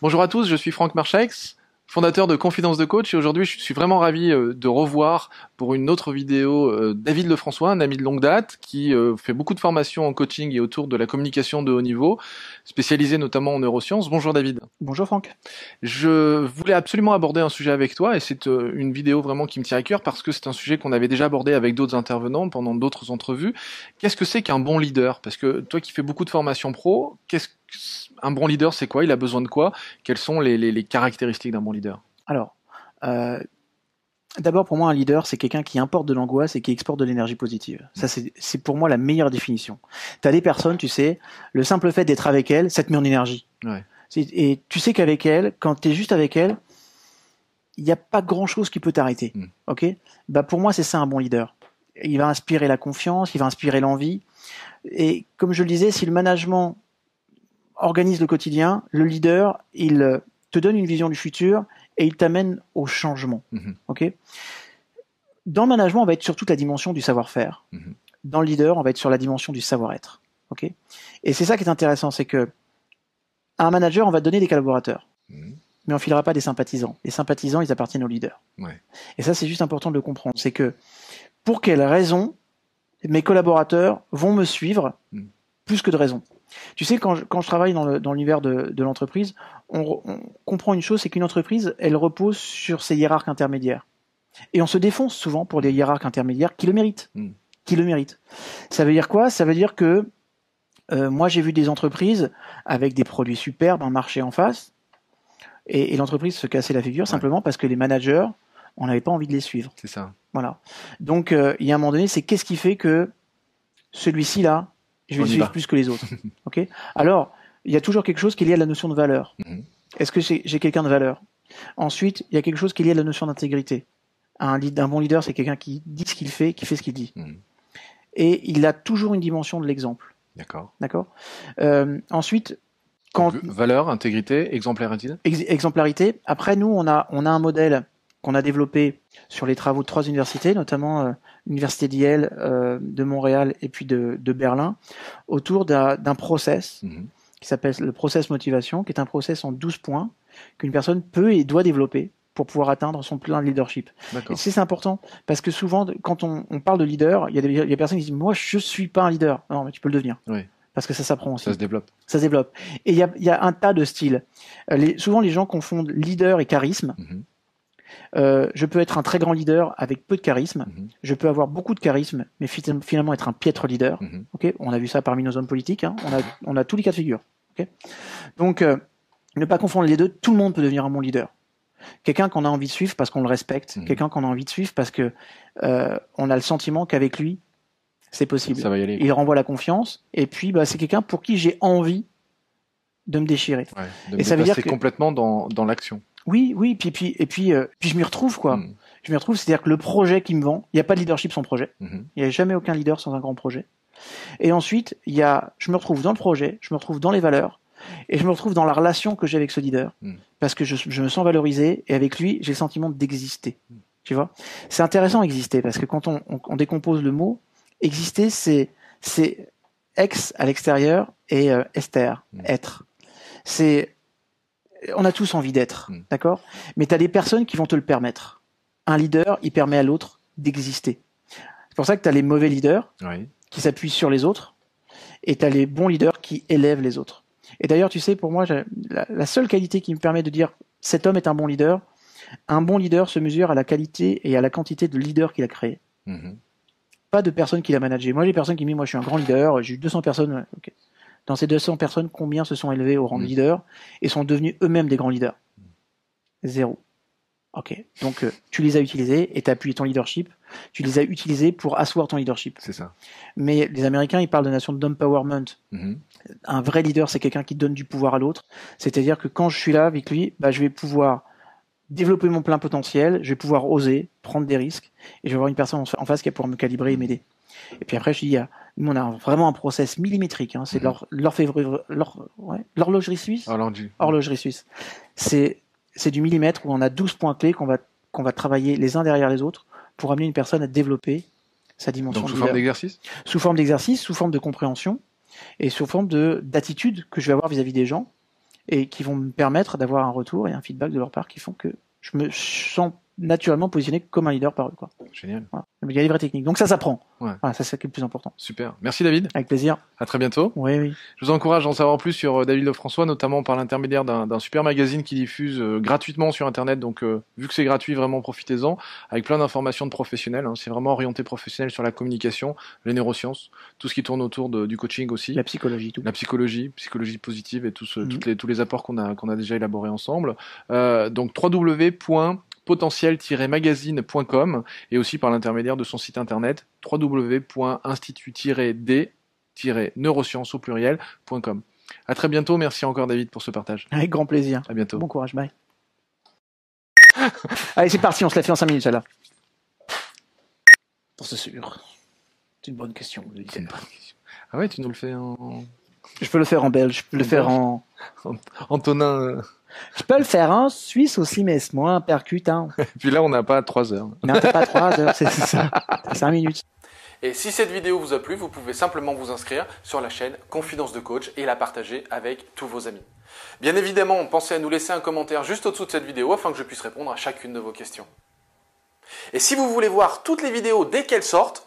Bonjour à tous, je suis Franck Marchex, fondateur de Confidence de Coach et aujourd'hui je suis vraiment ravi euh, de revoir pour une autre vidéo euh, David Lefrançois, un ami de longue date qui euh, fait beaucoup de formations en coaching et autour de la communication de haut niveau, spécialisé notamment en neurosciences. Bonjour David. Bonjour Franck. Je voulais absolument aborder un sujet avec toi et c'est une vidéo vraiment qui me tient à cœur parce que c'est un sujet qu'on avait déjà abordé avec d'autres intervenants pendant d'autres entrevues. Qu'est-ce que c'est qu'un bon leader? Parce que toi qui fais beaucoup de formations pro, qu'est-ce un bon leader, c'est quoi? Il a besoin de quoi? Quelles sont les, caractéristiques d'un bon leader? Alors, euh, d'abord pour moi, un leader, c'est quelqu'un qui importe de l'angoisse et qui exporte de l'énergie positive. Ça, c'est pour moi la meilleure définition. Tu as des personnes, tu sais, le simple fait d'être avec elles, ça te met en énergie. Et tu sais qu'avec elles, quand tu es juste avec elles, il n'y a pas grand-chose qui peut t'arrêter. Hmm. Ok? Bah Pour moi, c'est ça un bon leader. Il va inspirer la confiance, il va inspirer l'envie. Et comme je le disais, si le management organise le quotidien, le leader, il euh, te donne une vision du futur et il t'amène au changement. Mhm. Ok? Dans le management, on va être sur toute la dimension du savoir-faire. Mhm. Dans le leader, on va être sur la dimension du savoir-être. Ok? Et c'est ça qui est intéressant, c'est que à un manager, on va donner des collaborateurs. Mhm. Mais on filera pas des sympathisants. Les sympathisants, ils appartiennent au leader. Et ça, c'est juste important de le comprendre. C'est que pour quelle raison mes collaborateurs vont me suivre plus que de raison? Tu sais, quand je, quand je travaille dans l'univers de, de l'entreprise, on, on, comprend une chose, c'est qu'une entreprise, elle repose sur ses hiérarques intermédiaires. Et on se défonce souvent pour des hiérarques intermédiaires qui le méritent. Hmm. Qui le méritent. Ça veut dire quoi? Ça veut dire que euh, moi, j'ai vu des entreprises avec des produits superbes, un marché en face, et, et l'entreprise se casser la figure simplement parce que les managers, on n'avait pas envie de les suivre. C'est ça. Voilà. Donc, euh, il y a un moment donné, c'est qu'est-ce qui fait que celui-ci là, je vais le suivre plus que les autres. ok Alors, il y a toujours quelque chose qui est lié à la notion de valeur. Mhm. Est-ce que j'ai quelqu'un de valeur? Ensuite, il y a quelque chose qui est lié à la notion d'intégrité. Un, un, bon leader, c'est quelqu'un qui dit ce qu'il fait, qui fait ce qu'il dit. Mhm. Et il a toujours une dimension de l'exemple. D'accord. D'accord? Euh, ensuite, quand valeur, intégrité, exemplarité. exemplarité. Après, nous, on a on a un modèle qu'on a développé sur les travaux de trois universités, notamment euh, l'université d'Yale, euh, de Montréal et puis de, de Berlin, autour d'un process mhm. qui s'appelle le process motivation, qui est un process en 12 points qu'une personne peut et doit développer pour pouvoir atteindre son plein de leadership. Et c'est important parce que souvent, quand on, on parle de leader, il y, a des, il y a des personnes qui disent moi je suis pas un leader. Non, mais tu peux le devenir. Oui parce que ça s'apprend aussi. Ça se développe. Ça se développe. Et il y a, y a, un tas de styles. Euh, les, souvent, les gens confondent leader et charisme. Mhm. Euh, je peux être un très grand leader avec peu de charisme. Mhm. Je peux avoir beaucoup de charisme, mais finalement être un piètre leader. Mhm. On a vu ça parmi nos hommes politiques. Hein. On a on a tous les cas de figure. Donc euh, ne pas confondre les deux. Tout le monde peut devenir un bon leader. Quelqu'un qu'on a envie de suivre parce qu'on le respecte. Mhm. Quelqu'un qu'on a envie de suivre parce que euh, on a le sentiment qu'avec lui c'est possible. Ça va y aller. Il renvoie la confiance. Et puis bah, c'est quelqu'un pour qui j'ai envie de me déchirer. Ouais, et ça veut dire que... complètement dans, dans l'action. Oui, oui, puis, puis et puis, euh, puis je m'y retrouve quoi. Hmm. Je m'y retrouve, c'est-à-dire que le projet qui me vend, il n'y a pas de leadership sans projet. Hmm. Il n'y a jamais aucun leader sans un grand projet. Et ensuite, il y a, je me retrouve dans le projet, je me retrouve dans les valeurs, et je me retrouve dans la relation que j'ai avec ce leader, hmm. parce que je, je, me sens valorisé, et avec lui, j'ai le sentiment d'exister. Tu vois, c'est intéressant exister, parce que quand on, on, on décompose le mot, exister, c'est c'est ex à l'extérieur et euh, Esther, être. C'est on a tous envie d'être, mm. d'accord? Mais tu as des personnes qui vont te le permettre. Un leader, il permet à l'autre d'exister. C'est pour ça que tu as les mauvais leaders qui s'appuient sur les autres et tu as les bons leaders qui élèvent les autres. Et d'ailleurs, tu sais, pour moi, la, seule qualité qui me permet de dire cet homme est un bon leader, un bon leader se mesure à la qualité et à la quantité de leaders qu'il a créé. Mm-hmm. Pas de personnes qu'il a managées. Moi, les personnes qui me disent, moi, je suis un grand leader, j'ai eu 200 personnes. Dans ces 200 personnes, combien se sont élevés au rang de mm. leader et sont devenus eux-mêmes des grands leaders? Zéro. Ok. Donc, euh, tu les as utilisés et tu as appuyé ton leadership. Tu les as utilisés pour asseoir ton leadership. C'est ça. Mais les Américains, ils parlent de nation d'empowerment. Mm-hmm. Un vrai leader, c'est quelqu'un qui donne du pouvoir à l'autre. C'est-à-dire que quand je suis là avec lui, bah, je vais pouvoir développer mon plein potentiel, je vais pouvoir oser, prendre des risques, et je vais avoir une personne en face qui va pouvoir me calibrer et m'aider. Et puis après, je dis, nous, on a vraiment un process millimétrique. Hein. C'est mhm. l'horlogerie suisse. Horlogerie suisse. C'est du millimètre où on a 12 points clés qu'on va qu'on va travailler les uns derrière les autres pour amener une personne à développer sa dimension. Donc, sous forme d'exercice? Sous forme d'exercice, sous forme de compréhension et sous forme de d'attitude que je vais avoir vis-à-vis des gens et qui vont me permettre d'avoir un retour et un feedback de leur part qui font que je me sens naturellement positionné comme un leader par eux. Quoi. Génial. Voilà. Il y a des vraies techniques. Donc ça s'apprend. Ouais. Voilà, ça c'est le plus important. Super. Merci David. Avec plaisir. À très bientôt. Oui, oui. Je vous encourage à en savoir plus sur euh, David Lefrançois, notamment par l'intermédiaire d'un super magazine qui diffuse euh, gratuitement sur Internet. Donc, euh, vu que c'est gratuit, vraiment profitez-en, avec plein d'informations de professionnels. hein. C'est vraiment orienté professionnel sur la communication, les neurosciences, tout ce qui tourne autour de- du coaching aussi. La psychologie, tout. La psychologie, psychologie positive et tout ce- Mhm. toutes les, tous les apports qu'on a, qu'on a déjà élaborés ensemble. Euh, donc www.potentiel-magazine.com et aussi par l'intermédiaire de son site internet www.institut-d-neurosciences au pluriel.com. À très bientôt. Merci encore David pour ce partage. Avec grand plaisir. À bientôt. Bon courage, bye. Allez, c'est parti, on se la fait en 5 minutes, celle-là. Pour ce sûr. C'est une bonne question. le leader. Ah ouais, tu nous le fais en Je peux le faire en belge, je peux le faire en. Antonin. euh. Je peux le faire en suisse aussi, mais c'est moins percutant. Puis là, on n'a pas trois heures. Non, t'as pas 3 heures, c'est ça. C'est 5 minutes. Et si cette vidéo vous a plu, vous pouvez simplement vous inscrire sur la chaîne Confidence de Coach et la partager avec tous vos amis. Bien évidemment, pensez à nous laisser un commentaire juste au-dessous de cette vidéo afin que je puisse répondre à chacune de vos questions. Et si vous voulez voir toutes les vidéos dès qu'elles sortent,